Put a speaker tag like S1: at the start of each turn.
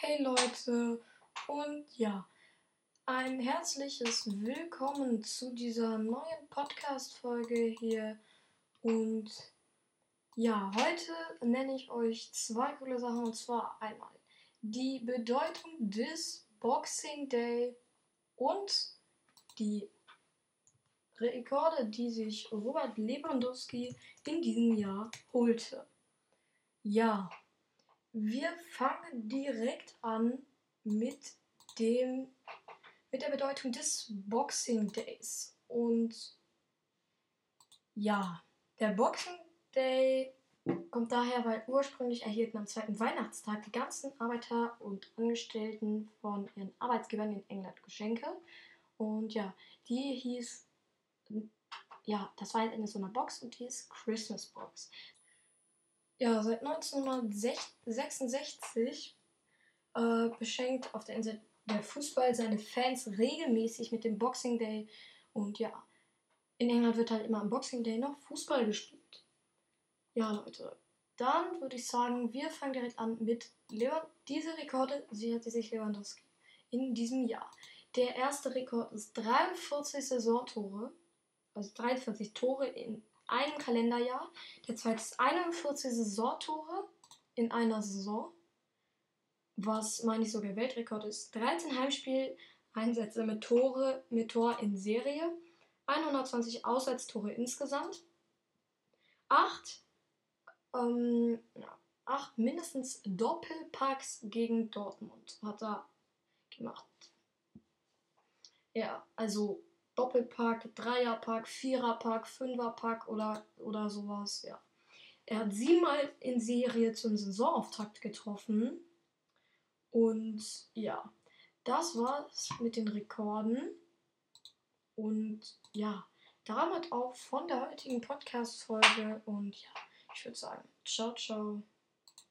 S1: Hey Leute und ja, ein herzliches Willkommen zu dieser neuen Podcast-Folge hier. Und ja, heute nenne ich euch zwei coole Sachen und zwar einmal die Bedeutung des Boxing Day und die Rekorde, die sich Robert Lewandowski in diesem Jahr holte. Ja, wir fangen direkt an mit dem mit der Bedeutung des Boxing Days. Und ja, der Boxing Day kommt daher, weil ursprünglich erhielten am zweiten Weihnachtstag die ganzen Arbeiter und Angestellten von ihren Arbeitsgebern in England Geschenke. Und ja, die hieß, ja, das war in so einer Box und die ist Christmas Box. Ja, seit 1966 äh, beschenkt auf der Insel der Fußball seine Fans regelmäßig mit dem Boxing Day. Und ja, in England wird halt immer am Boxing Day noch Fußball gespielt. Ja, Leute, dann würde ich sagen, wir fangen direkt an mit Leon diese Rekorde sicherte sich Lewandowski in diesem Jahr. Der erste Rekord ist 43 Saisontore, also 43 Tore in einem Kalenderjahr. Der zweite ist 41 Saisontore in einer Saison, was meine ich sogar Weltrekord ist. 13 Heimspiel-Einsätze mit Tore mit Tor in Serie, 120 Auswärtstore insgesamt, 8, ähm, ja, 8 mindestens Doppelpacks gegen Dortmund hat er gemacht. Ja, also Doppelpack, Dreierpack, Viererpack, Fünferpack oder, oder sowas, ja. Er hat siebenmal in Serie zum Saisonauftakt getroffen. Und ja, das war's mit den Rekorden. Und ja, damit auch von der heutigen Podcast-Folge. Und ja, ich würde sagen, ciao, ciao.